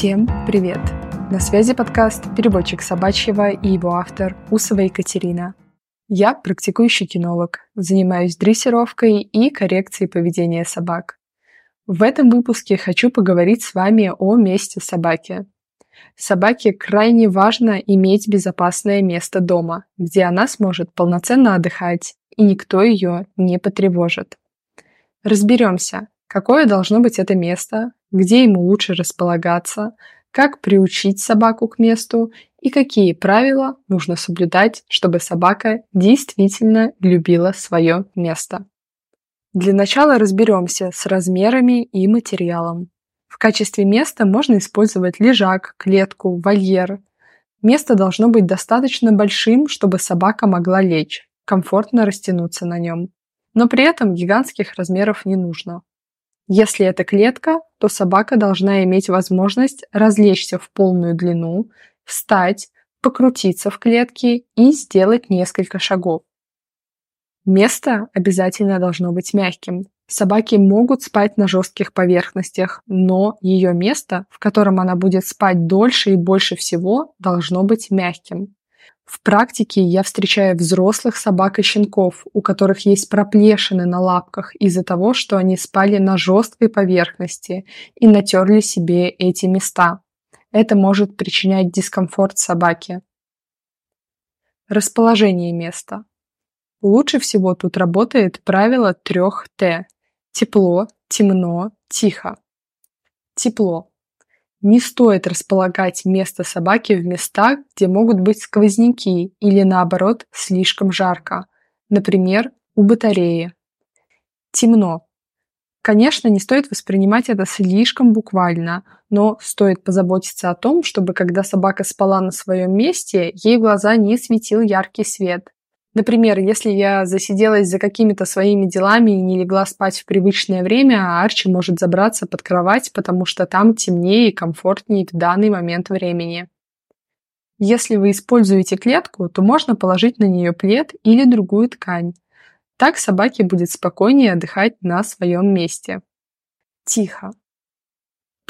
Всем привет! На связи подкаст «Переводчик собачьего» и его автор Усова Екатерина. Я практикующий кинолог, занимаюсь дрессировкой и коррекцией поведения собак. В этом выпуске хочу поговорить с вами о месте собаки. Собаке крайне важно иметь безопасное место дома, где она сможет полноценно отдыхать, и никто ее не потревожит. Разберемся, какое должно быть это место, где ему лучше располагаться, как приучить собаку к месту и какие правила нужно соблюдать, чтобы собака действительно любила свое место. Для начала разберемся с размерами и материалом. В качестве места можно использовать лежак, клетку, вольер. Место должно быть достаточно большим, чтобы собака могла лечь, комфортно растянуться на нем. Но при этом гигантских размеров не нужно. Если это клетка, то собака должна иметь возможность разлечься в полную длину, встать, покрутиться в клетке и сделать несколько шагов. Место обязательно должно быть мягким. Собаки могут спать на жестких поверхностях, но ее место, в котором она будет спать дольше и больше всего, должно быть мягким. В практике я встречаю взрослых собак и щенков, у которых есть проплешины на лапках из-за того, что они спали на жесткой поверхности и натерли себе эти места. Это может причинять дискомфорт собаке. Расположение места. Лучше всего тут работает правило трех Т. Тепло, темно, тихо. Тепло. Не стоит располагать место собаки в местах, где могут быть сквозняки или наоборот слишком жарко, например, у батареи. Темно. Конечно, не стоит воспринимать это слишком буквально, но стоит позаботиться о том, чтобы когда собака спала на своем месте, ей в глаза не светил яркий свет. Например, если я засиделась за какими-то своими делами и не легла спать в привычное время, Арчи может забраться под кровать, потому что там темнее и комфортнее в данный момент времени. Если вы используете клетку, то можно положить на нее плед или другую ткань. Так собаке будет спокойнее отдыхать на своем месте. Тихо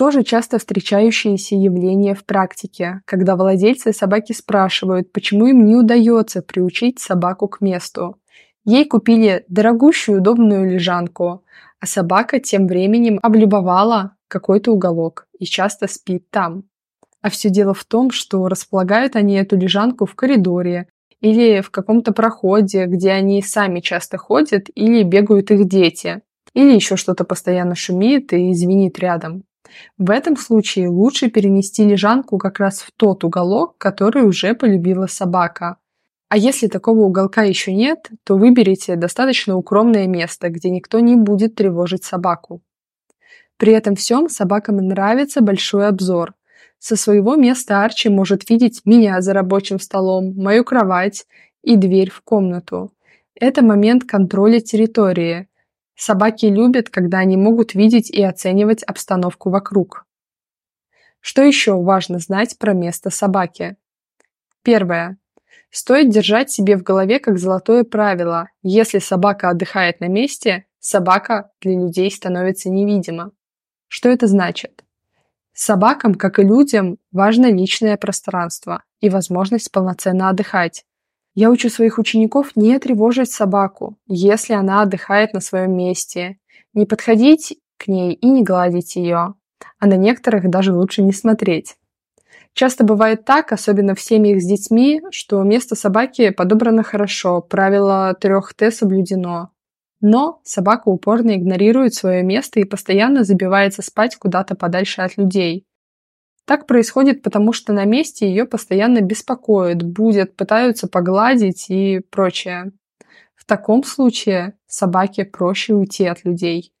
тоже часто встречающееся явление в практике, когда владельцы собаки спрашивают, почему им не удается приучить собаку к месту. Ей купили дорогущую удобную лежанку, а собака тем временем облюбовала какой-то уголок и часто спит там. А все дело в том, что располагают они эту лежанку в коридоре или в каком-то проходе, где они сами часто ходят или бегают их дети, или еще что-то постоянно шумит и звенит рядом. В этом случае лучше перенести лежанку как раз в тот уголок, который уже полюбила собака. А если такого уголка еще нет, то выберите достаточно укромное место, где никто не будет тревожить собаку. При этом всем собакам нравится большой обзор. Со своего места Арчи может видеть меня за рабочим столом, мою кровать и дверь в комнату. Это момент контроля территории, Собаки любят, когда они могут видеть и оценивать обстановку вокруг. Что еще важно знать про место собаки? Первое. Стоит держать себе в голове как золотое правило. Если собака отдыхает на месте, собака для людей становится невидима. Что это значит? Собакам, как и людям, важно личное пространство и возможность полноценно отдыхать. Я учу своих учеников не тревожить собаку, если она отдыхает на своем месте, не подходить к ней и не гладить ее, а на некоторых даже лучше не смотреть. Часто бывает так, особенно в семьях с детьми, что место собаки подобрано хорошо, правило трех Т соблюдено. Но собака упорно игнорирует свое место и постоянно забивается спать куда-то подальше от людей. Так происходит, потому что на месте ее постоянно беспокоят, будят, пытаются погладить и прочее. В таком случае собаке проще уйти от людей.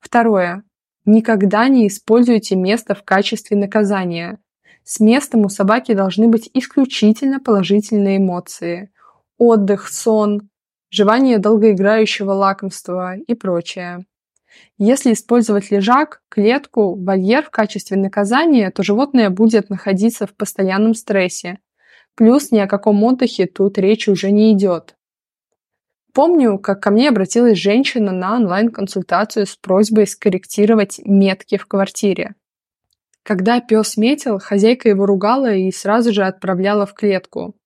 Второе. Никогда не используйте место в качестве наказания. С местом у собаки должны быть исключительно положительные эмоции. Отдых, сон, жевание долгоиграющего лакомства и прочее. Если использовать лежак, клетку, вольер в качестве наказания, то животное будет находиться в постоянном стрессе. Плюс ни о каком отдыхе тут речи уже не идет. Помню, как ко мне обратилась женщина на онлайн-консультацию с просьбой скорректировать метки в квартире. Когда пес метил, хозяйка его ругала и сразу же отправляла в клетку.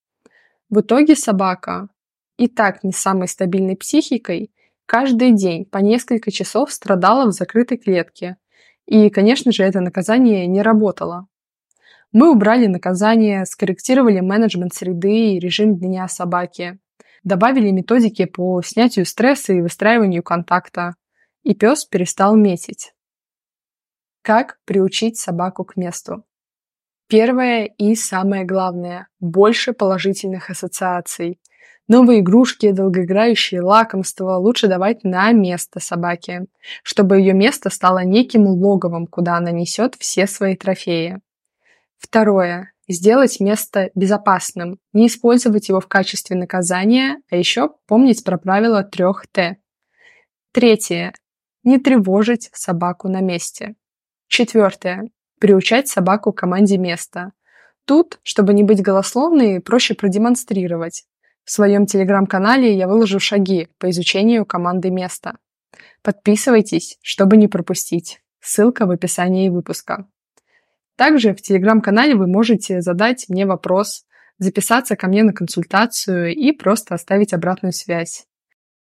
В итоге собака, и так не самой стабильной психикой, каждый день по несколько часов страдала в закрытой клетке. И, конечно же, это наказание не работало. Мы убрали наказание, скорректировали менеджмент среды и режим дня собаки, добавили методики по снятию стресса и выстраиванию контакта, и пес перестал метить. Как приучить собаку к месту? Первое и самое главное – больше положительных ассоциаций – Новые игрушки, долгоиграющие лакомства лучше давать на место собаке, чтобы ее место стало неким логовом, куда она несет все свои трофеи. Второе. Сделать место безопасным, не использовать его в качестве наказания, а еще помнить про правило трех Т. Третье. Не тревожить собаку на месте. Четвертое. Приучать собаку к команде места. Тут, чтобы не быть голословной, проще продемонстрировать. В своем телеграм-канале я выложу шаги по изучению команды места. Подписывайтесь, чтобы не пропустить. Ссылка в описании выпуска. Также в телеграм-канале вы можете задать мне вопрос, записаться ко мне на консультацию и просто оставить обратную связь.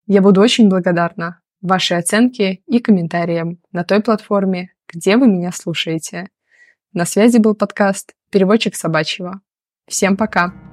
Я буду очень благодарна вашей оценке и комментариям на той платформе, где вы меня слушаете. На связи был подкаст «Переводчик собачьего». Всем пока!